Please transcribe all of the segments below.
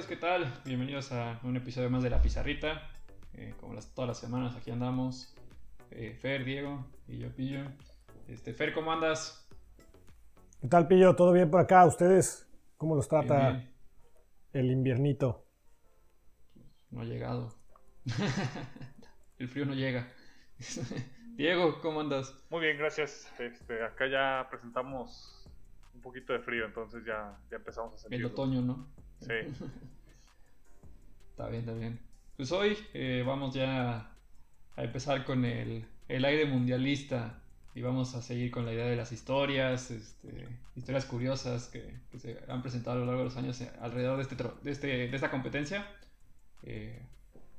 amigos, ¿qué tal? Bienvenidos a un episodio más de La Pizarrita. Eh, como las, todas las semanas aquí andamos. Eh, Fer, Diego y yo, Pillo. Este, Fer, ¿cómo andas? ¿Qué tal, Pillo? ¿Todo bien por acá? ¿Ustedes cómo los trata Bien, bien. el inviernito? No ha llegado. El frío no llega. Diego, ¿cómo andas? Muy bien, gracias. Este, acá ya presentamos un poquito de frío, entonces ya, ya empezamos a El sentirlo. otoño, ¿no? Sí. Está bien, está bien. Pues hoy eh, vamos ya a empezar con el, el aire mundialista y vamos a seguir con la idea de las historias, este, historias curiosas que, que se han presentado a lo largo de los años eh, alrededor de, este, de, este, de esta competencia. Eh,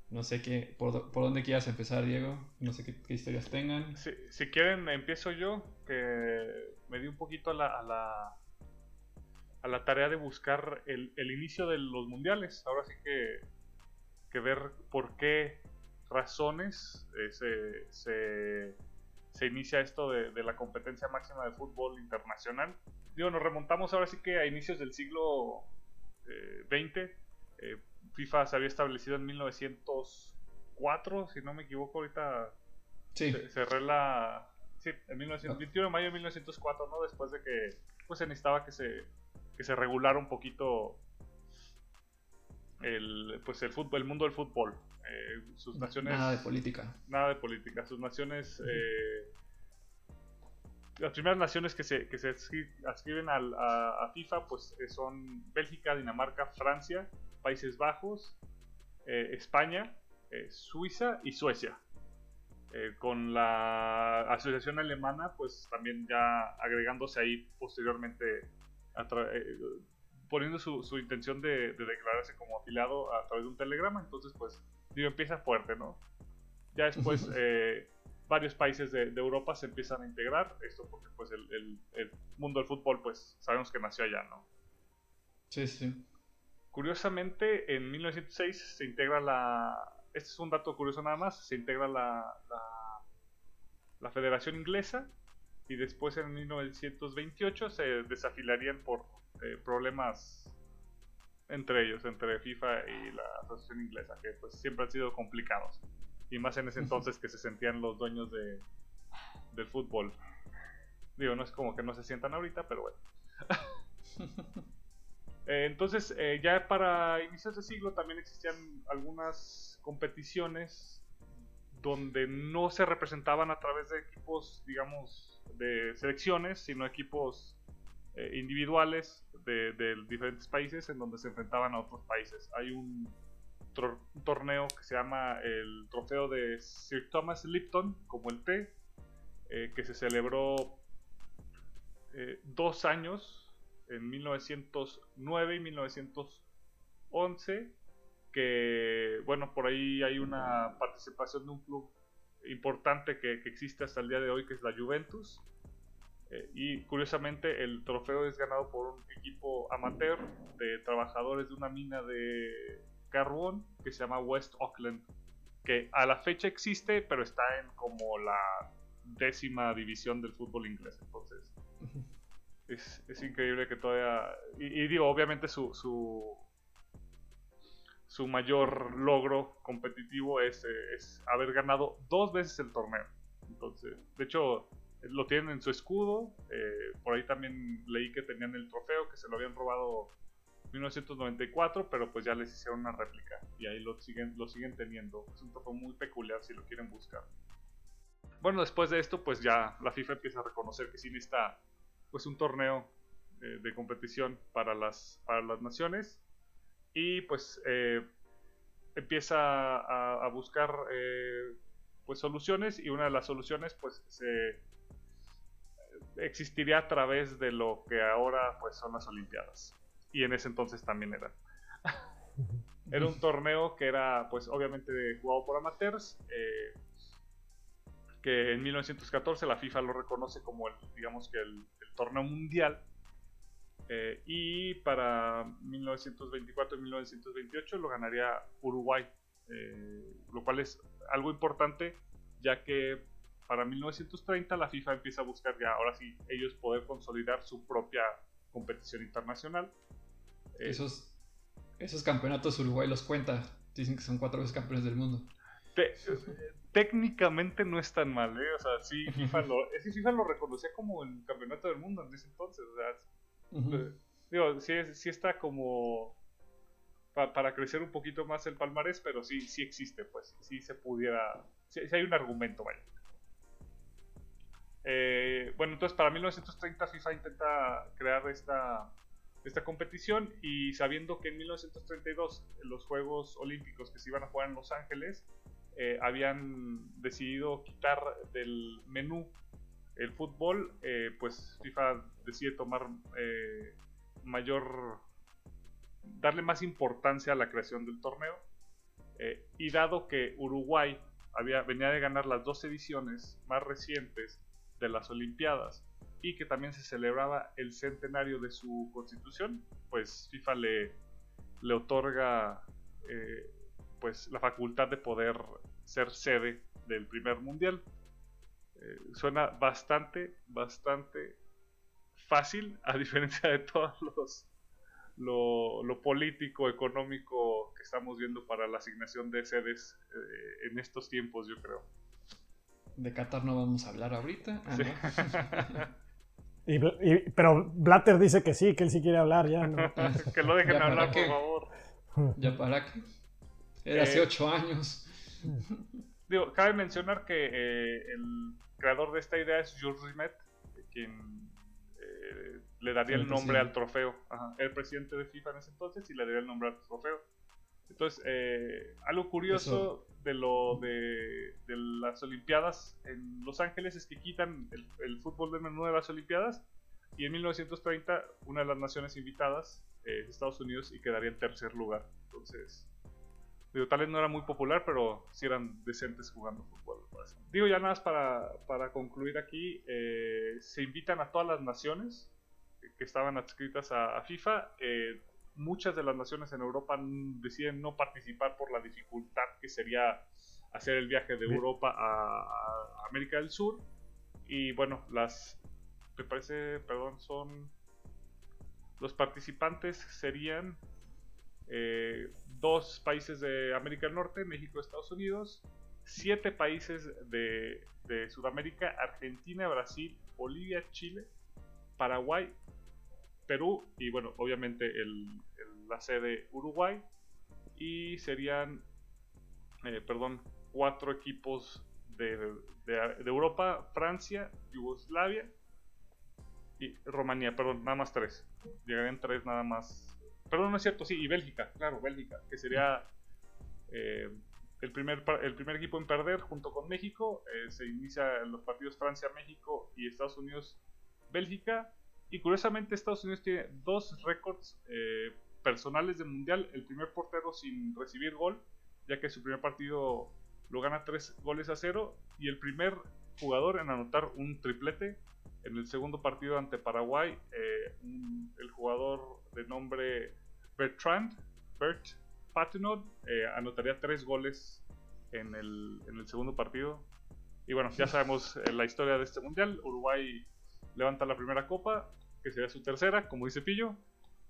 no sé qué, por, por dónde quieras empezar, Diego. No sé qué, qué historias tengan. Si, si quieren, empiezo yo, que me di un poquito a la, a la, a la tarea de buscar el, el inicio de los mundiales. Ahora sí que, que ver por qué razones eh, se, se, se inicia esto de, de la competencia máxima de fútbol internacional. Digo, nos remontamos ahora sí que a inicios del siglo eh, XX. Eh, FIFA se había establecido en 1904, si no me equivoco, ahorita Sí, ce- cerré la. Sí, en 1900 21 de mayo de 1904, ¿no? Después de que pues se necesitaba que se, que se regulara un poquito el, pues el fútbol, el mundo del fútbol. Eh, sus naciones. nada de política. nada de política. Sus naciones. eh, las primeras naciones que se, que se adscri- adscriben al- a, a FIFA pues eh, son Bélgica, Dinamarca, Francia, Países Bajos, eh, España, Suiza y Suecia. Con la asociación alemana pues también ya agregándose ahí posteriormente poniendo su, su intención de, de declararse como afiliado a través de un telegrama entonces pues digo empieza fuerte no ya después eh, varios países de, de Europa se empiezan a integrar esto porque pues el, el- el mundo del fútbol pues sabemos que nació allá no Sí, sí. Curiosamente, en 1906 se integra la. Este es un dato curioso nada más. Se integra la, la, la Federación Inglesa. Y después en 1928 se desafiliarían por eh, problemas entre ellos, entre FIFA y la Asociación Inglesa, que pues siempre han sido complicados. Y más en ese entonces que se sentían los dueños de, del fútbol. Digo, no es como que no se sientan ahorita, pero bueno. Eh, entonces, eh, ya para inicios de siglo también existían algunas competiciones donde no se representaban a través de equipos, digamos, de selecciones, sino equipos eh, individuales de, diferentes países en donde se enfrentaban a otros países. Hay un torneo que se llama el Trofeo de Sir Thomas Lipton, como el T, eh, que se celebró eh, dos años en 1909 y 1911 que bueno por ahí hay una participación de un club importante que, que existe hasta el día de hoy que es la Juventus Eh, y curiosamente el trofeo es ganado por un equipo amateur de trabajadores de una mina de carbón que se llama West Auckland que a la fecha existe pero está en como la décima división del fútbol inglés entonces es, es increíble que todavía. Y, y digo, obviamente su, su. Su mayor logro competitivo es, eh, es haber ganado dos veces el torneo. Entonces, de hecho, lo tienen en su escudo. eh, por ahí también leí que tenían el trofeo, que se lo habían robado en 1994, pero pues ya les hicieron una réplica. Y ahí lo siguen, lo siguen teniendo. Es un trofeo muy peculiar si lo quieren buscar. Bueno, después de esto, pues ya la FIFA empieza a reconocer que sí necesita pues un torneo eh, de competición para las, para las naciones y pues eh, empieza a, a buscar eh, pues soluciones y una de las soluciones pues se existiría a través de lo que ahora pues son las olimpiadas y en ese entonces también eran era un torneo que era pues obviamente jugado por amateurs eh, que en 1914 la FIFA lo reconoce como el, digamos que el, el torneo mundial. Eh, y para 1924 y 1928 lo ganaría Uruguay, eh, lo cual es algo importante ya que para 1930 la FIFA empieza a buscar ya, ahora sí, ellos poder consolidar su propia competición internacional. Eh, Esos, esos campeonatos Uruguay los cuenta. Dicen que son cuatro veces campeones del mundo. técnicamente no es tan mal, ¿eh? O sea, sí, FIFA lo, FIFA lo reconocía como el campeonato del mundo en ese entonces. O sea, eh, digo, sí, sí, está como para crecer un poquito más el palmarés, pero sí, sí existe, pues. Sí se pudiera. Sí, hay un argumento, vaya. Eh, bueno, entonces para 1930 FIFA intenta crear esta, esta competición y sabiendo que en 1932 los Juegos Olímpicos que se iban a jugar en Los Ángeles eh, habían decidido quitar del menú el fútbol, eh, pues FIFA decide tomar mayor, darle más importancia a la creación del torneo y dado que Uruguay había, venía de ganar las dos ediciones más recientes de las Olimpiadas y que también se celebraba el centenario de su constitución, pues FIFA le, le otorga eh, pues la facultad de poder ser sede del primer mundial. Eh, suena bastante, bastante fácil, a diferencia de todos los lo, lo, político, económico que estamos viendo para la asignación de sedes eh, en estos tiempos, yo creo. De Qatar no vamos a hablar ahorita. Ah, pero Blatter dice que sí, que él sí quiere hablar ya. que lo dejen hablar, por favor. ¿Ya para qué? Era hace eh, ocho años. Digo, cabe mencionar que eh, el creador de esta idea es Jules Rimet, quien eh, le daría el, nombre al trofeo. el presidente de FIFA en ese entonces y le daría el nombre al trofeo. Entonces, algo curioso de lo de, las Olimpiadas en Los Ángeles es que quitan el, fútbol de menú de las Olimpiadas y en 1930 una de las naciones invitadas es Estados Unidos y quedaría en tercer lugar. Entonces, digo, tal vez no era muy popular, pero sí eran decentes jugando fútbol. Digo, ya nada más para, para concluir aquí, eh, se invitan a todas las naciones que estaban adscritas a, FIFA. Eh, muchas de las naciones en Europa deciden no participar por la dificultad que sería hacer el viaje de Europa a, América del Sur. Y bueno, las, me parece, perdón, son los participantes serían eh, dos países de América del Norte, México, Estados Unidos, siete países de, de Sudamérica, Argentina, Brasil, Bolivia, Chile, Paraguay, Perú y bueno, obviamente la sede Uruguay. Y serían, eh, perdón, cuatro equipos de, Europa, Francia, Yugoslavia y Rumanía, perdón, nada más tres. Llegarían tres nada más. Perdón, no es cierto, sí, y Bélgica, claro, Bélgica, que sería eh, el, primer, el primer equipo en perder junto con México. Eh, se inicia en los partidos Francia, México y Estados Unidos, Bélgica. Y curiosamente Estados Unidos tiene dos récords eh, personales de mundial. El primer portero sin recibir gol, ya que su primer partido lo gana 3 goles a 0. Y el primer jugador en anotar un triplete. En el segundo partido ante Paraguay, eh, el jugador de nombre Bertrand, Bert Patinod, eh, anotaría 3 goles en el, en el segundo partido. Y bueno, ya sabemos la historia de este mundial. Uruguay levanta la primera copa, que sería su tercera, como dice Pillo.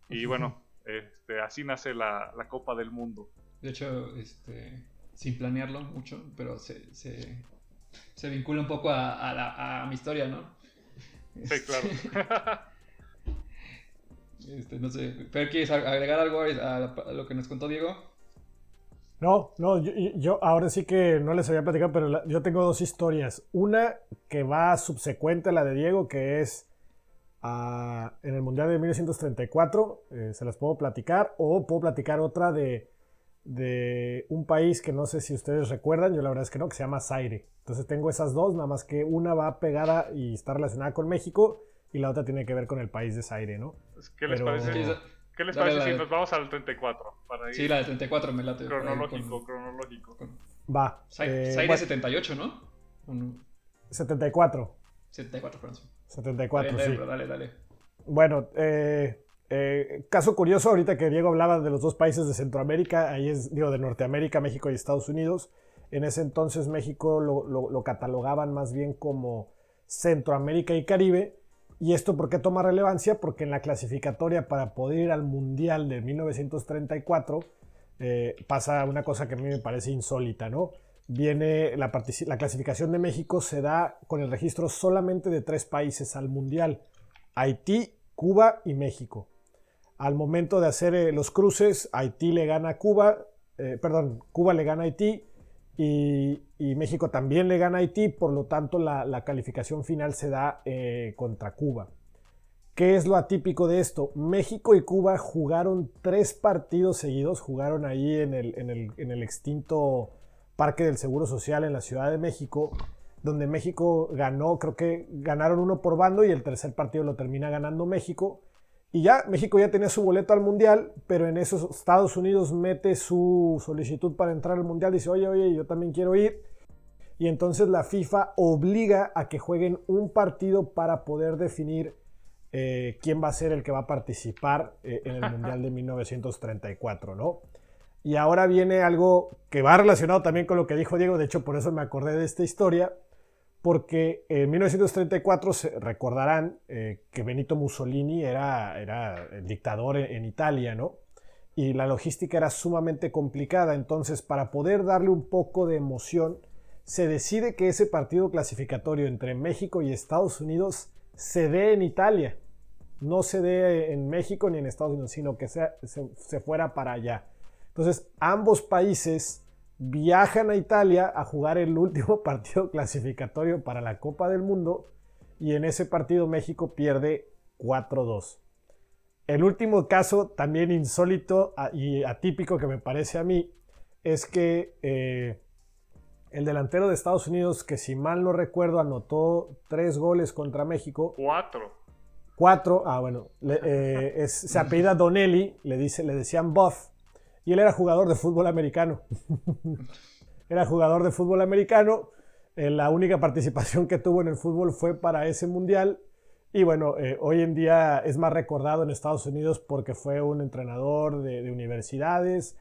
Y bueno, este, así nace la, Copa del Mundo. De hecho, este, sin planearlo mucho, pero se, se, vincula un poco a, mi historia, ¿no? Sí, claro. Este, no sé, ¿pero quieres agregar algo a, lo que nos contó Diego? No, no, yo, ahora sí que no les había platicado, pero yo tengo dos historias. Una que va subsecuente a la de Diego, que es en el Mundial de 1934, eh, se las puedo platicar, o puedo platicar otra de, de, un país que no sé si ustedes recuerdan, yo la verdad es que no, que se llama Zaire. Entonces tengo esas dos, nada más que una va pegada y está relacionada con México y la otra tiene que ver con el país de Zaire, ¿no? ¿Qué les parece? ¿Qué les parece si nos vamos al 34? Para sí, la de 34 me late. Cronológico, cronológico. Va. Zaire 78, ¿no? 74. 74, perdón. 74, sí. Dale, dale. Bueno, eh, eh, caso curioso, ahorita que Diego hablaba de los dos países de Centroamérica, ahí es, digo, de Norteamérica, México y Estados Unidos. En ese entonces México lo, catalogaban más bien como Centroamérica y Caribe, ¿Y esto por qué toma relevancia? Porque en la clasificatoria para poder ir al Mundial de 1934 eh, pasa una cosa que a mí me parece insólita, ¿no? Viene la, la clasificación de México se da con el registro solamente de tres países al Mundial, Haití, Cuba y México. Al momento de hacer eh, los cruces, Haití le gana a Cuba, eh, perdón, Cuba le gana a Haití y, México también le gana a Haití, por lo tanto la, calificación final se da eh, contra Cuba. ¿Qué es lo atípico de esto? México y Cuba jugaron tres partidos seguidos, jugaron ahí en el, en el extinto Parque del Seguro Social en la Ciudad de México, donde México ganó, creo que ganaron uno por bando y el tercer partido lo termina ganando México. Y ya México ya tenía su boleto al Mundial, pero en esos Estados Unidos mete su solicitud para entrar al Mundial, dice, oye, oye, yo también quiero ir. Y entonces la FIFA obliga a que jueguen un partido para poder definir eh, quién va a ser el que va a participar eh, en el Mundial de 1934, ¿no? Y ahora viene algo que va relacionado también con lo que dijo Diego, de hecho por eso me acordé de esta historia, porque en 1934 se recordarán eh, que Benito Mussolini era, era el dictador en, Italia, ¿no? Y la logística era sumamente complicada, entonces para poder darle un poco de emoción, se decide que ese partido clasificatorio entre México y Estados Unidos se dé en Italia, no se dé en México ni en Estados Unidos, sino que se, se fuera para allá. Entonces, ambos países viajan a Italia a jugar el último partido clasificatorio para la Copa del Mundo y en ese partido México pierde 4-2. El último caso, también insólito y atípico que me parece a mí, es que eh, el delantero de Estados Unidos, que si mal no recuerdo, anotó tres goles contra México. Cuatro. Cuatro, ah bueno, eh, se apellida Donnelly, le, dice, le decían Buff, y él era jugador de fútbol americano. era jugador de fútbol americano. Eh, la única participación que tuvo en el fútbol fue para ese mundial. Y bueno, eh, hoy en día es más recordado en Estados Unidos porque fue un entrenador de, universidades,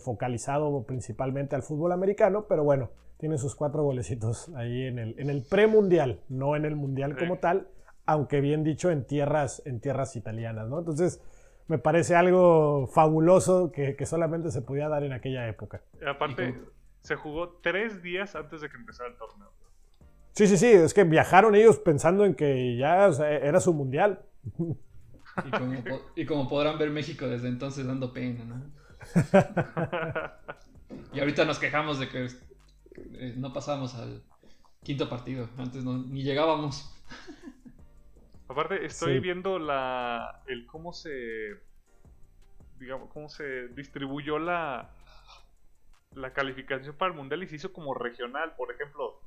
focalizado principalmente al fútbol americano, pero bueno, tiene sus cuatro golecitos ahí en el, en el premundial, no en el mundial como tal, aunque bien dicho en tierras, en tierras italianas, ¿no? Entonces, me parece algo fabuloso que, solamente se podía dar en aquella época. aparte, se jugó tres días antes de que empezara el torneo. Sí, sí, sí, es que viajaron ellos pensando en que ya era su mundial. Y como, podrán ver México desde entonces dando pena, ¿no? y ahorita nos quejamos de que eh, no pasamos al quinto partido, antes ni llegábamos. Aparte, estoy viendo la. el cómo se. digamos, cómo se distribuyó la. la calificación para el mundial y se hizo como regional. Por ejemplo,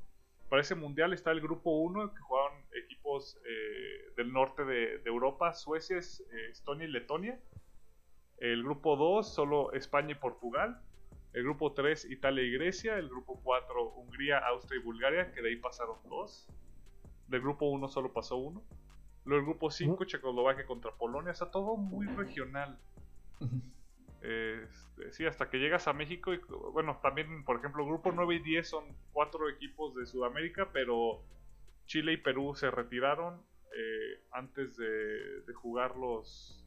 para ese mundial está el grupo 1 que jugaban equipos eh, del norte de, Europa, Suecia, eh, Estonia y Letonia. El grupo 2, solo España y Portugal. El grupo 3, Italia y Grecia. El grupo 4, Hungría, Austria y Bulgaria, que de ahí pasaron dos. Del grupo 1 solo pasó uno. Luego el grupo 5, Checoslovaquia contra Polonia. Está todo muy regional. Este, sí, hasta que llegas a México. Y, bueno, también, por ejemplo, grupo 9 y 10 son cuatro equipos de Sudamérica, pero Chile y Perú se retiraron eh, antes de, jugar los,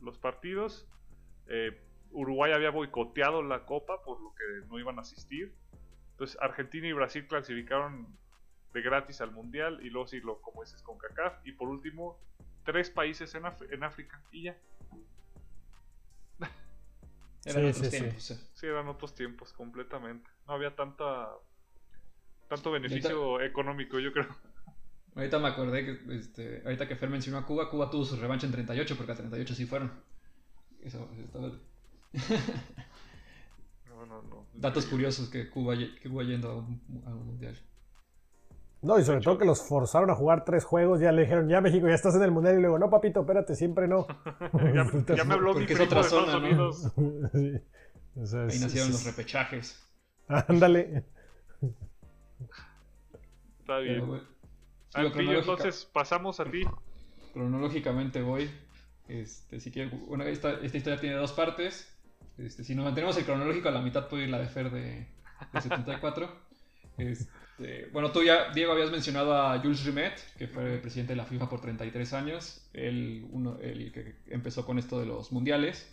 los partidos. Eh, Uruguay había boicoteado la copa, por lo que no iban a asistir. Entonces, Argentina y Brasil clasificaron de gratis al mundial y luego sí lo como dices con CACAF y por último tres países en, en África y ya. eran otros tiempos. Sí. eran otros tiempos completamente. No había tanta tanto beneficio económico, yo creo. Ahorita me acordé que este, ahorita que Fer mencionó a Cuba, Cuba tuvo su revancha en 38 porque a 38 sí fueron. Eso, estaba... Datos curiosos que Cuba, que Cuba yendo a un mundial. No, y sobre todo que los forzaron a jugar tres juegos, ya le dijeron, ya México, ya estás en el Mundial, y luego, no, papito, espérate, siempre no. ya, me habló mi es otra zona, Unidos. Ahí nacieron los repechajes. Ándale. Está bien. entonces pasamos a ti. Cronológicamente voy. Este, si quieren, esta, esta, historia tiene dos partes. Este, si nos mantenemos el cronológico, a la mitad puede ir la de Fer de, de 74. Este, Este, bueno, tú ya, Diego, habías mencionado a Jules Rimet, que fue presidente de la FIFA por 33 años, él, uno, el que empezó con esto de los mundiales.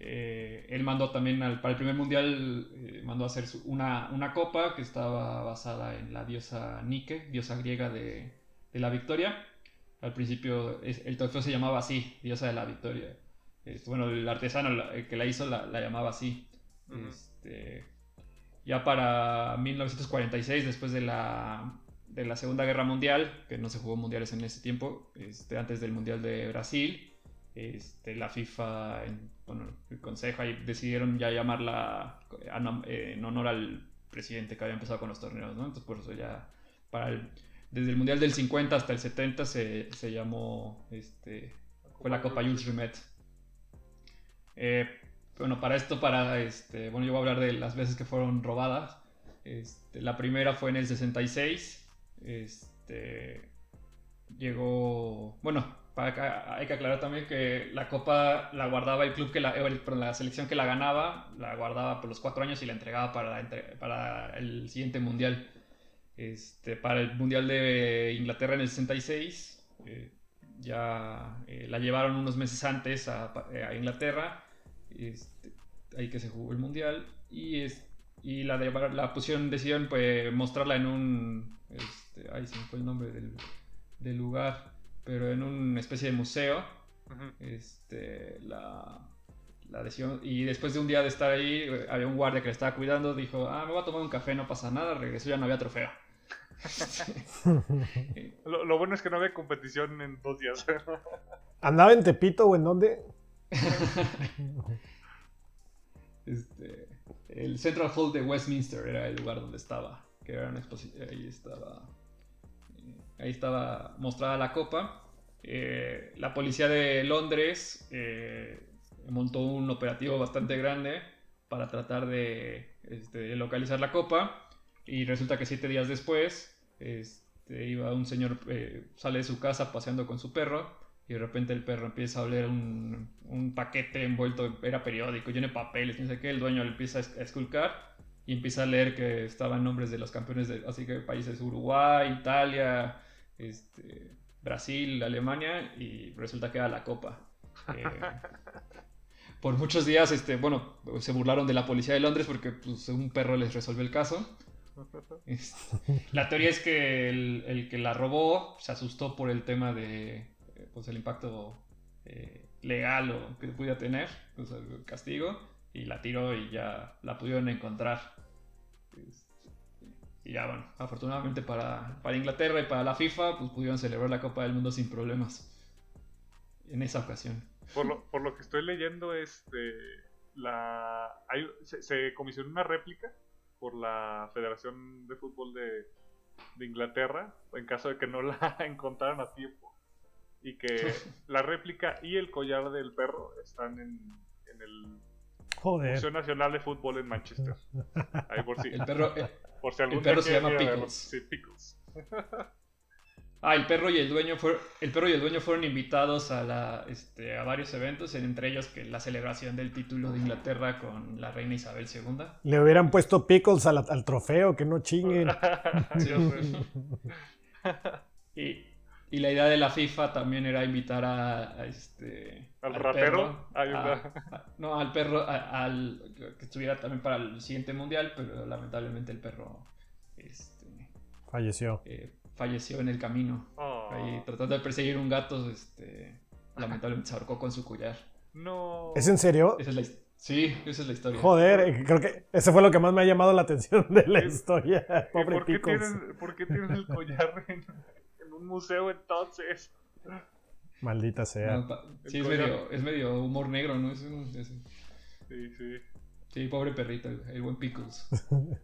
Eh, él mandó también al, para el primer mundial, eh, mandó a hacer una, una, copa que estaba basada en la diosa Nike, diosa griega de, de la victoria. Al principio el trofeo se llamaba así, diosa de la victoria. Este, bueno, el artesano que la hizo la, llamaba así. este, ya para 1946, después de la, de la Segunda Guerra Mundial, que no se jugó mundiales en ese tiempo, este, antes del Mundial de Brasil, este, la FIFA, en, bueno, el Consejo decidieron ya llamarla en honor al presidente que había empezado con los torneos. Entonces por eso ya, para desde el Mundial del 50 hasta el 70 se, se llamó, este, fue la Copa Jules Rimet. Eh, bueno, para esto, para este, bueno, yo voy a hablar de las veces que fueron robadas. Este, la primera fue en el 66. Este, llegó, bueno, para hay que aclarar también que la copa la guardaba el club que la, la selección que la ganaba, la guardaba por los cuatro años y la entregaba para, para el siguiente mundial. Este, para el mundial de Inglaterra en el 66, eh, ya eh, la llevaron unos meses antes a Inglaterra este, ahí que se jugó el mundial. Y, es, y la, de, la pusieron, decidieron pues, mostrarla en un. Este, ahí se me fue el nombre del, del lugar, pero en una especie de museo. Este, la, la decisión, y después de un día de estar ahí, había un guardia que le estaba cuidando, dijo, ah, me voy a tomar un café, no pasa nada, regresó, ya no había trofeo. lo, lo, bueno es que no había competición en dos días. ¿Andaba en Tepito o en dónde? este, el Central Hall de Westminster era el lugar donde estaba. Que era una exposición. Ahí estaba. Eh, ahí estaba mostrada la copa. Eh, la policía de Londres eh, montó un operativo bastante grande para tratar de este, localizar la copa. Y resulta que siete días después, este, iba un señor, sale de su casa paseando con su perro y de repente el perro empieza a oler un, un paquete envuelto, era periódico, lleno de papeles, no sé qué, el dueño le empieza a esculcar y empieza a leer que estaban nombres de los campeones de así que países Uruguay, Italia, este, Brasil, Alemania y resulta que era la copa. Eh, por muchos días, este, bueno, se burlaron de la policía de Londres porque pues, un perro les resolvió el caso. La teoría es que el, el, que la robó se asustó por el tema de pues, el impacto eh, legal o que pudiera tener, pues, el castigo, y la tiró y ya la pudieron encontrar. Este, y ya bueno, afortunadamente para, para, Inglaterra y para la FIFA, pues pudieron celebrar la Copa del Mundo sin problemas en esa ocasión. Por lo, por lo que estoy leyendo, este, la, se, se, comisionó una réplica por la Federación de Fútbol de, de Inglaterra, en caso de que no la encontraran a tiempo y que la réplica y el collar del perro están en, en el Museo Nacional de Fútbol en Manchester. Ahí por si, el perro, por si algún el perro se llama Pickles. Sí, Pickles. Ah, el perro y el dueño fue, el perro y el dueño fueron invitados a la, este, a varios eventos, entre ellos que la celebración del título de Inglaterra con la reina Isabel II. Le hubieran puesto pickles al, al trofeo, que no chinguen. sí, y, y la idea de la FIFA también era invitar a, este. ¿Al, rapero? no, al perro, al, que estuviera también para el siguiente mundial, pero lamentablemente el perro. Este, falleció. Eh, falleció en el camino. Oh. Ahí, tratando de perseguir un gato, este, lamentablemente se ahorcó con su collar. No. ¿Es en serio? sí, esa es la historia. Joder, eh, creo que ese fue lo que más me ha llamado la atención de la historia. Pobre ¿Por qué, tienen, ¿Por qué tienen el collar en, museo entonces. Maldita sea. sí, es medio, es medio, humor negro, ¿no? Es Sí, sí. Sí, pobre perrito, el, buen Pickles.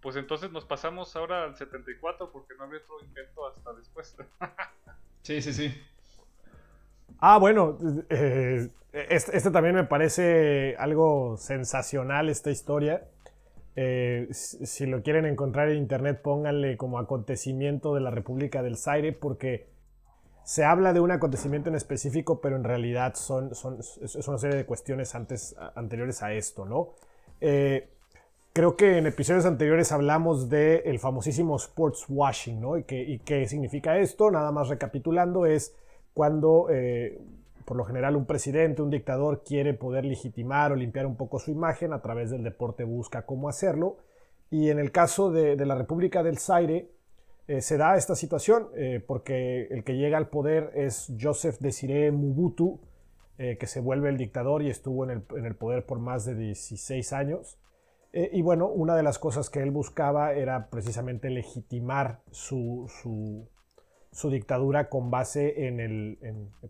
Pues entonces nos pasamos ahora al 74 porque no había otro invento hasta después. sí, sí, sí. Ah, bueno, eh, este, este, también me parece algo sensacional, esta historia. Eh, si lo quieren encontrar en internet, pónganle como acontecimiento de la República del Zaire, porque se habla de un acontecimiento en específico, pero en realidad son, son, es una serie de cuestiones antes, anteriores a esto, ¿no? Eh, creo que en episodios anteriores hablamos del el famosísimo sports washing, ¿no? ¿Y qué, significa esto? Nada más recapitulando, es cuando eh, por lo general un presidente, un dictador quiere poder legitimar o limpiar un poco su imagen, a través del deporte busca cómo hacerlo. Y en el caso de, la República del Zaire, eh, se da esta situación eh, porque el que llega al poder es Joseph Desiré Mubutu, que se vuelve el dictador y estuvo en el, en el poder por más de 16 años. Eh, y bueno, una de las cosas que él buscaba era precisamente legitimar su, dictadura con base en el,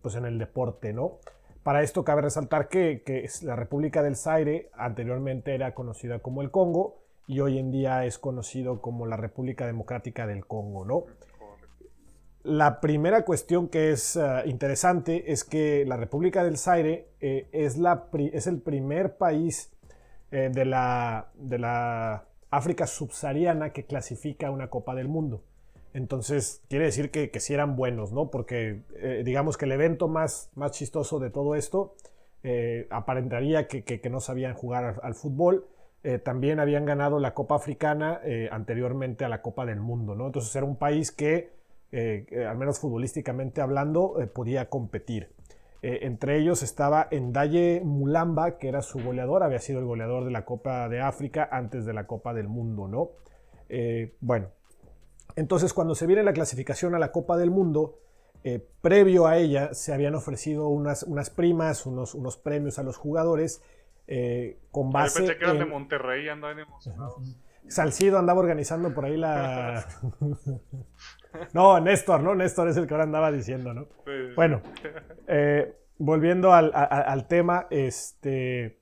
pues en el deporte, ¿no? Para esto cabe resaltar que, la República del Zaire anteriormente era conocida como el Congo y hoy en día es conocido como la República Democrática del Congo, ¿no? La primera cuestión que es eh, interesante es que la República del Zaire eh, es, la, es el primer país eh, de, la, de la África subsahariana que clasifica una Copa del Mundo. Entonces, quiere decir que, que sí eran buenos, ¿no? Porque eh, digamos que el evento más, más chistoso de todo esto eh, aparentaría que, que, no sabían jugar al, fútbol. también habían ganado la Copa Africana anteriormente a la Copa del Mundo, ¿no? Entonces era un país que, al menos futbolísticamente hablando, podía competir. Eh, entre ellos estaba Endaye Mulamba, que era su goleador, había sido el goleador de la Copa de África antes de la Copa del Mundo, ¿no? Eh, bueno, entonces cuando se viene la clasificación a la Copa del Mundo, eh, previo a ella se habían ofrecido unas, unas primas, unos, unos premios a los jugadores con base. Yo pensé que eran de Monterrey, andaban emocionados. Salcido andaba organizando por ahí la. no, Néstor, ¿no? Néstor es el que ahora andaba diciendo, ¿no? Bueno, eh, volviendo al, tema, este.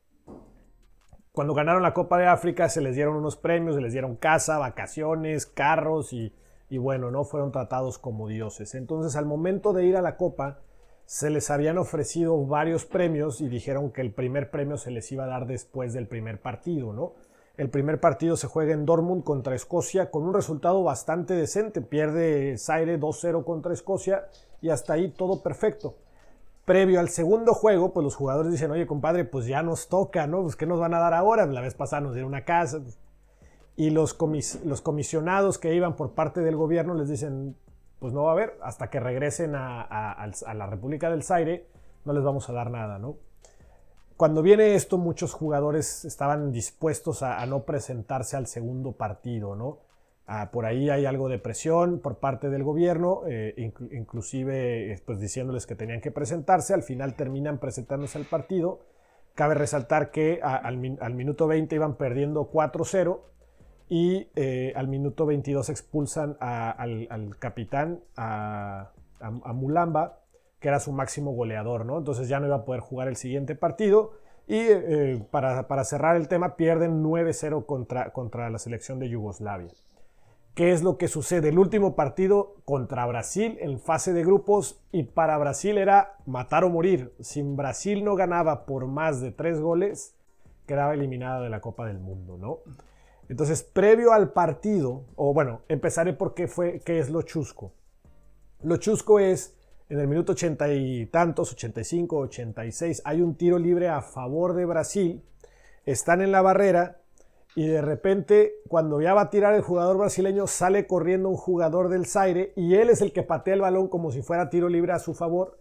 Cuando ganaron la Copa de África se les dieron unos premios, se les dieron casa, vacaciones, carros y, bueno, no fueron tratados como dioses. Entonces al momento de ir a la Copa se les habían ofrecido varios premios y dijeron que el primer premio se les iba a dar después del primer partido, ¿no? El primer partido se juega en Dortmund contra Escocia con un resultado bastante decente. Pierde Zaire 2-0 contra Escocia y hasta ahí todo perfecto. Previo al segundo juego, pues los jugadores dicen, oye compadre, pues ya nos toca, ¿no? Pues ¿qué nos van a dar ahora? La vez pasada nos dieron una casa. Y los, los comisionados que iban por parte del gobierno les dicen, pues no va a haber, hasta que regresen a, a la República del Zaire, no les vamos a dar nada, ¿no? Cuando viene esto, muchos jugadores estaban dispuestos a, no presentarse al segundo partido, ¿no? Ah, por ahí hay algo de presión por parte del gobierno, eh, inclusive eh, pues diciéndoles que tenían que presentarse, al final terminan presentándose al partido. Cabe resaltar que al, minuto 20 iban perdiendo 4-0 y eh, al minuto 22 expulsan al, capitán, a, Mulamba, que era su máximo goleador, ¿no? Entonces ya no iba a poder jugar el siguiente partido. Y eh, para, cerrar el tema, pierden 9-0 contra, contra la selección de Yugoslavia. ¿Qué es lo que sucede? El último partido contra Brasil en fase de grupos y para Brasil era matar o morir. Si Brasil no ganaba por más de tres goles, quedaba eliminada de la Copa del Mundo, ¿no? Entonces, previo al partido, o bueno, empezaré por qué, fue, qué es lo chusco. Lo chusco es en el minuto ochenta y tantos, 85, 86, hay un tiro libre a favor de Brasil. Están en la barrera y de repente, cuando ya va a tirar el jugador brasileño, sale corriendo un jugador del Zaire y él es el que patea el balón como si fuera tiro libre a su favor.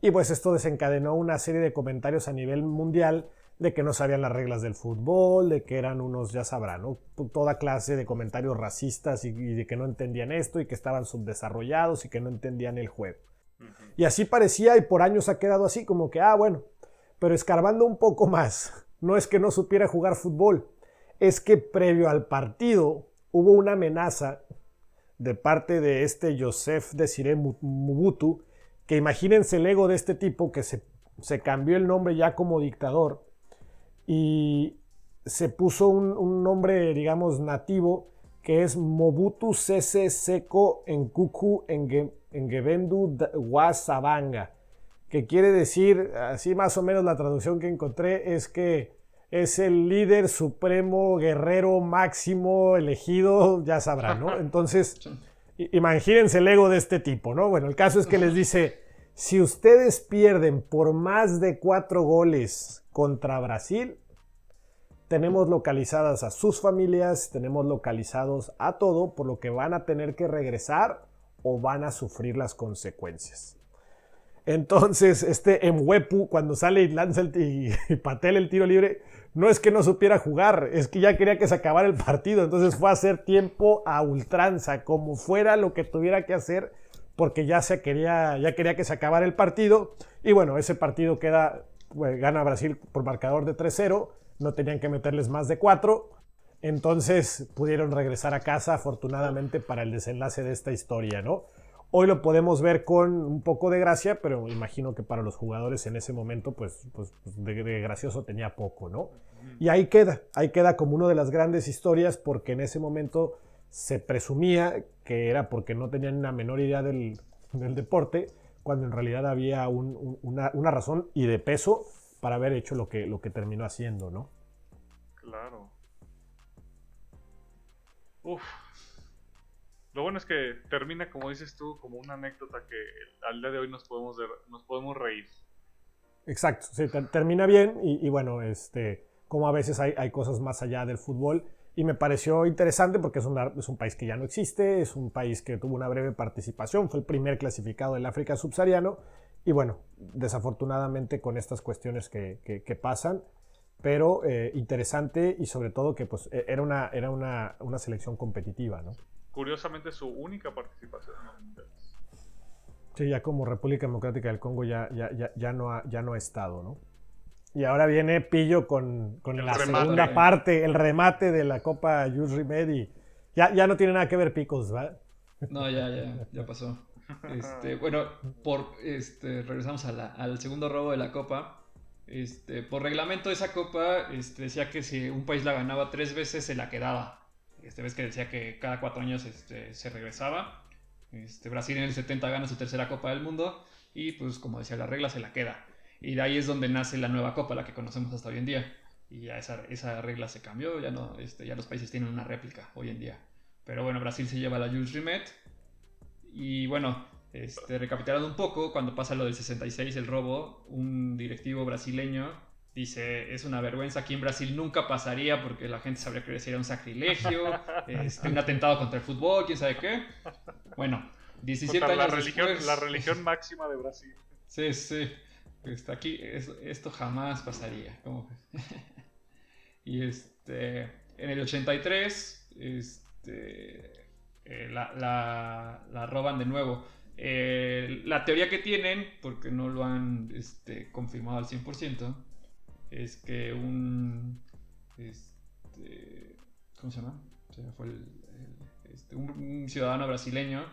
Y pues esto desencadenó una serie de comentarios a nivel mundial de que no sabían las reglas del fútbol, de que eran unos, ya sabrán, toda clase de comentarios racistas y de que no entendían esto y que estaban subdesarrollados y que no entendían el juego. Y así parecía y por años ha quedado así, como que, ah, bueno, pero escarbando un poco más, no es que no supiera jugar fútbol, es que previo al partido hubo una amenaza de parte de este Joseph Desiré Mubutu, que imagínense el ego de este tipo que se, se cambió el nombre ya como dictador y se puso un, nombre, digamos, nativo que es Mobutu Sese Seco en Kuku en en Gebendu Wasabanga, que quiere decir, así más o menos la traducción que encontré es que es el líder supremo, guerrero máximo, elegido, ya sabrán, ¿no? Entonces, imagínense el ego de este tipo, ¿no? Bueno, el caso es que les dice, si ustedes pierden por más de cuatro goles contra Brasil, tenemos localizadas a sus familias, tenemos localizados a todo, por lo que van a tener que regresar o van a sufrir las consecuencias. Entonces, este Mwepu, cuando sale y lanza el y, patel el tiro libre, no es que no supiera jugar, es que ya quería que se acabara el partido. Entonces fue a hacer tiempo a ultranza, como fuera lo que tuviera que hacer, porque ya, se quería, ya quería que se acabara el partido. Y bueno, ese partido queda, pues, gana Brasil por marcador de 3-0, no tenían que meterles más de 4. Entonces pudieron regresar a casa, afortunadamente, para el desenlace de esta historia, ¿no? Hoy lo podemos ver con un poco de gracia, pero imagino que para los jugadores en ese momento, pues, pues, pues de, gracioso tenía poco, ¿no? Y ahí queda, ahí queda como una de las grandes historias, porque en ese momento se presumía que era porque no tenían una menor idea del, deporte, cuando en realidad había una, una, razón y de peso para haber hecho lo que, lo que terminó haciendo, ¿no? Claro. Uf, lo bueno es que termina, como dices tú, como una anécdota que al día de hoy nos podemos, nos podemos reír. Exacto, sí, termina bien y, bueno, este, como a veces hay, hay, cosas más allá del fútbol y me pareció interesante porque es, es un país que ya no existe, es un país que tuvo una breve participación, fue el primer clasificado del África subsahariano y bueno, desafortunadamente con estas cuestiones que, que, pasan, pero eh, interesante y sobre todo que pues e, era una, era una, una selección competitiva, ¿no? Curiosamente su única participación en los mundiales. Sí, ya como República Democrática del Congo ya, ya, ya, no, ha, ya no ha estado, ¿no? Y ahora viene Pillo con, con la segunda parte, el remate de la Copa Jules Rimet ya, ya no tiene nada que ver Picos, ¿verdad? No, ya, ya, ya pasó. Este, bueno, por, este, regresamos a la, al segundo robo de la Copa. Este, por reglamento de esa Copa este, decía que si un país la ganaba tres veces se la quedaba. Este ves que decía que cada cuatro años este, se regresaba. Este, Brasil en el 70 gana su tercera Copa del Mundo y pues como decía la regla se la queda. Y de ahí es donde nace la nueva Copa, la que conocemos hasta hoy en día. Y ya esa, esa regla se cambió, ya, no, este, ya los países tienen una réplica hoy en día. Pero bueno, Brasil se lleva la Jules Rimet. Y bueno, este, recapitulando un poco, cuando pasa lo del 66, el robo, un directivo brasileño Dice, es una vergüenza, aquí en Brasil nunca pasaría porque la gente sabría que sería un sacrilegio, este, un atentado contra el fútbol, quién sabe qué. Bueno, 17 años la religión, La religión máxima de Brasil. Sí, sí. Este, aquí esto jamás pasaría. y este, en el 83 este, eh, la, la, roban de nuevo. Eh, la teoría que tienen, porque no lo han este, confirmado al 100%, es que un. Este, ¿Cómo se llama? fue este, un, ciudadano brasileño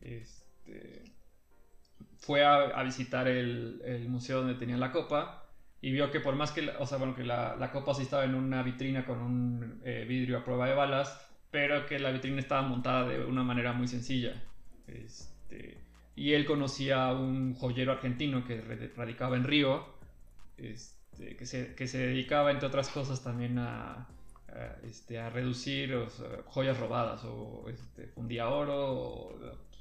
este, fue a, visitar el, museo donde tenían la copa y vio que por más que, la, o sea, bueno, que la, copa sí estaba en una vitrina con un eh, vidrio a prueba de balas, pero que la vitrina estaba montada de una manera muy sencilla. Este, y él conocía a un joyero argentino que radicaba en Río. Este, este, que, se, dedicaba, entre otras cosas, también a, este, a reducir joyas robadas o este, fundía oro.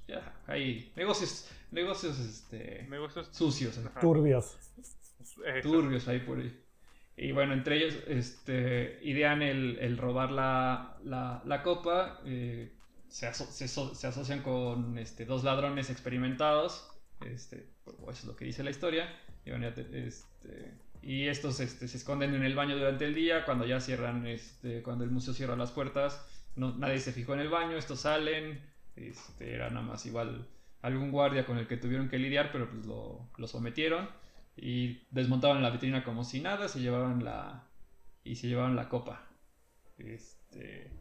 ya, hay negocios, negocios, este, negocios sucios. Turbios. Turbios ahí por ahí. Y bueno, entre ellos este, idean el, robar la, la, copa. Eh, se, se, se, asocian con este, dos ladrones experimentados. Este, eso es lo que dice la historia. Y bueno, este, y estos este, se esconden en el baño durante el día, cuando ya cierran, este, cuando el museo cierra las puertas, no, nadie se fijó en el baño, estos salen, este, era nada más igual algún guardia con el que tuvieron que lidiar, pero pues lo, lo sometieron y desmontaban la vitrina como si nada, se llevaban la y se llevaban la copa. Este,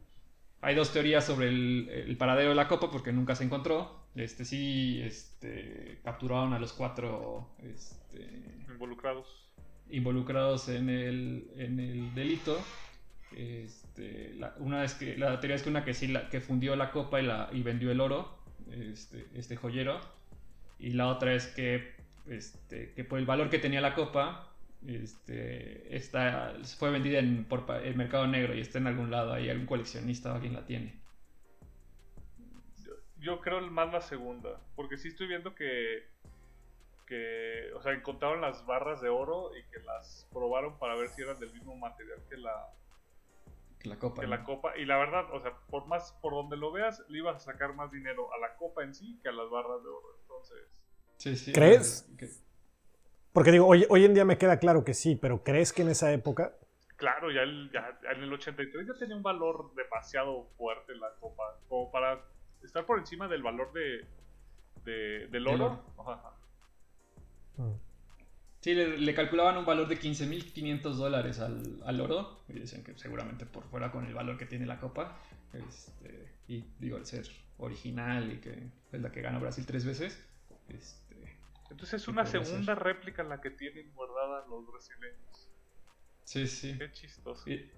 hay dos teorías sobre el, paradero de la copa porque nunca se encontró. Este sí, este, capturaron a los cuatro este, involucrados involucrados en el, en el delito. Este, la, una es que, la teoría es que una que sí la, que fundió la copa y, la, y vendió el oro, este, este joyero, y la otra es que, este, que por el valor que tenía la copa, este, fue vendida en, por el mercado negro y está en algún lado, ahí algún coleccionista o alguien la tiene. Yo, yo creo más la segunda, porque sí estoy viendo que que, o sea, encontraron las barras de oro y que las probaron para ver si eran del mismo material que la, que la copa. que ¿no? la copa. Y la verdad, o sea, por más por donde lo veas, le ibas a sacar más dinero a la copa en sí que a las barras de oro. Entonces, Sí, sí, ¿Crees? que- Porque digo, hoy, hoy en día me queda claro que sí, pero ¿crees que en esa época? claro, ya, el- ya en el 83 ya tenía un valor demasiado fuerte la copa, como para estar por encima del valor de, de- del oro. Ajá. Sí, le, le calculaban un valor de 15.500 dólares al, al oro. Y decían que seguramente por fuera con el valor que tiene la copa. este, y digo, al ser original y que es la que gana Brasil tres veces. Este, Entonces es una segunda ser. réplica la que tienen guardada los brasileños. sí, sí. Qué chistoso. Y,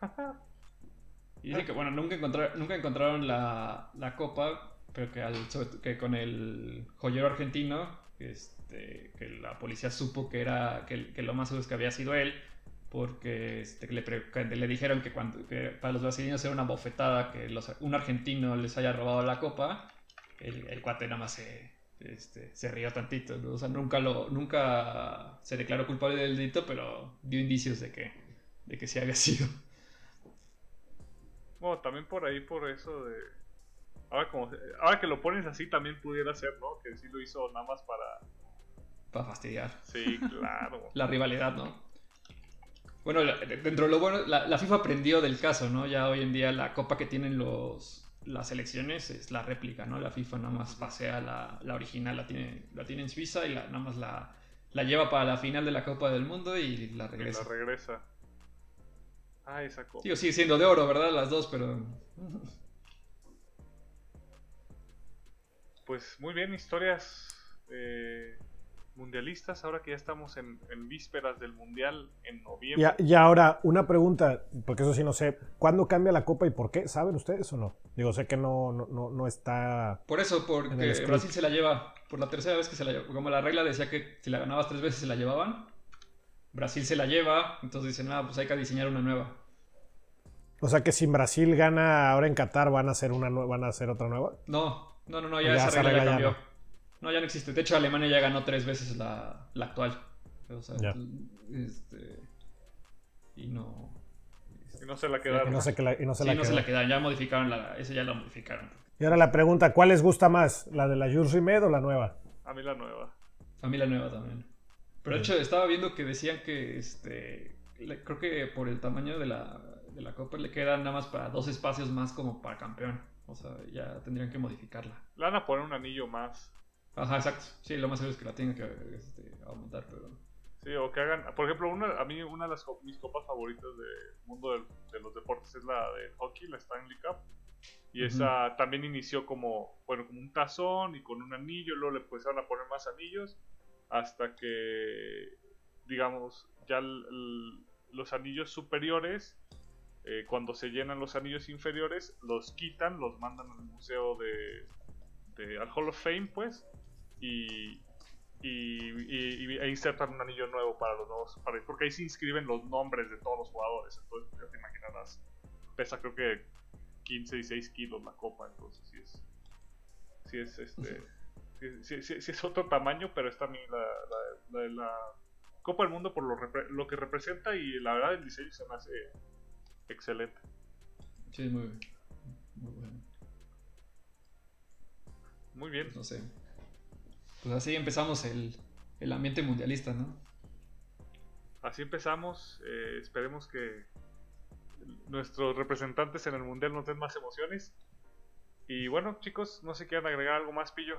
y dicen que, bueno, nunca, encontrar- nunca encontraron la, la copa, pero al, que con el joyero argentino, este, que la policía supo que, era, que, lo más seguro es que había sido él, porque este, le, dijeron que, cuando, para los brasileños era una bofetada que un argentino les haya robado la copa, el, el cuate nada más se, este, se rió tantito, nunca, lo, nunca se declaró culpable del delito, pero dio indicios de que, de que sí había sido. Bueno, también por ahí, por eso de. Ahora, como, ahora que lo pones así, también pudiera ser, ¿no? Que sí lo hizo nada más para. Para fastidiar. Sí, claro. La rivalidad, ¿no? Bueno, dentro de lo bueno, la, la FIFA aprendió del caso, ¿no? Ya hoy en día la copa que tienen los las selecciones es la réplica, ¿no? La FIFA nada más pasea la, la original, la tiene, la tiene en Suiza y la, nada más la, la lleva para la final de la Copa del Mundo y la Y regresa. la regresa. Ah, esa copa. Digo, sigue siendo de oro, ¿verdad? Las dos, pero... Pues muy bien, historias eh, mundialistas. Ahora que ya estamos en, en vísperas del mundial en noviembre. Y, a- y ahora, una pregunta, porque eso sí no sé. ¿Cuándo cambia la copa y por qué? ¿Saben ustedes o no? Digo, sé que no, no, no, no está. Por eso, porque. Brasil se la lleva por la tercera vez que se la lleva. Como la regla decía que si la ganabas tres veces se la llevaban, Brasil se la lleva, entonces dicen, ah, pues hay que diseñar una nueva. O sea que si Brasil gana ahora en Qatar, van a hacer una nue- van a hacer otra nueva. No, no, no, no, Ya ya, esa regla ya regla ya cambió. No. Ya no existe. De hecho, Alemania ya ganó tres veces la, la actual. O sea, Ya. este. Y no. Y no se la Y quedaron. no se, que la- y no se sí, la no se la quedaron, ya modificaron la. Esa ya la modificaron. Y ahora la pregunta, ¿cuál les gusta más? ¿La de la Jules Rimet o la nueva? A mí la nueva. Familia nueva también. Pero de hecho, estaba viendo que decían que este. le- creo que por el tamaño de la, de la copa le quedan nada más para dos espacios más como para campeón. O sea, ya tendrían que modificarla. Le van a poner un anillo más. Ajá, exacto. Sí, lo más seguro es que la tengan que este, aumentar, pero. Sí, o que hagan. Por ejemplo, una, a mí una de las mis copas favoritas del mundo del- de los deportes es la de hockey, la Stanley Cup. Y esa también inició como, bueno, como un tazón y con un anillo, luego le empezaron a poner más anillos, hasta que, digamos, ya el- el- los anillos superiores, eh, cuando se llenan los anillos inferiores, los quitan, los mandan al museo de, de- al Hall of Fame, pues, y, y, y- y- e insertan un anillo nuevo para los nuevos, para- porque ahí se inscriben los nombres de todos los jugadores, entonces ya te imaginarás, pesa creo que 15 y 6 kilos la copa, entonces sí es, sí es este, sí, sí- es otro tamaño, pero es también la, la, la- la Copa del Mundo por lo, repre- lo que representa y la verdad el diseño se me hace excelente. Sí, muy, muy bueno. Muy bien. No sé. Pues así empezamos el, el ambiente mundialista, ¿no? Así empezamos. eh, esperemos que nuestros representantes en el mundial nos den más emociones. Y bueno, chicos, no sé si quieren agregar algo más, Pillo.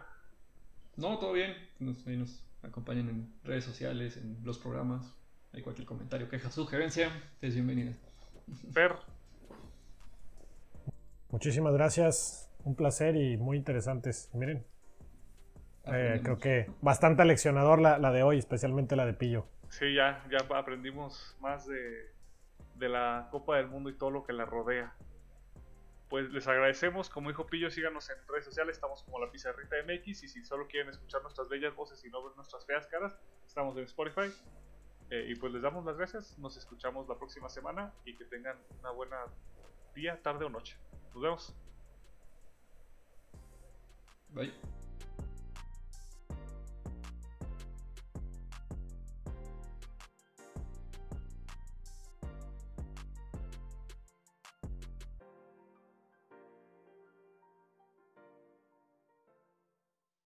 No, todo bien. Nos, ahí nos acompañan en redes sociales, en los programas. Hay cualquier comentario, queja, sugerencia, es bienvenida. Fer, Muchísimas gracias. Un placer y muy interesantes. Miren, eh, creo que bastante leccionador la, la de hoy, especialmente la de Pillo. sí, ya, ya aprendimos más de, de la Copa del Mundo y todo lo que la rodea. Pues les agradecemos, como dijo Pillo, síganos en redes sociales, estamos como la Pizarrita MX y si solo quieren escuchar nuestras bellas voces y no ver nuestras feas caras, estamos en Spotify. Eh, y pues les damos las gracias, nos escuchamos la próxima semana y que tengan una buena día, tarde o noche. Nos vemos. Bye.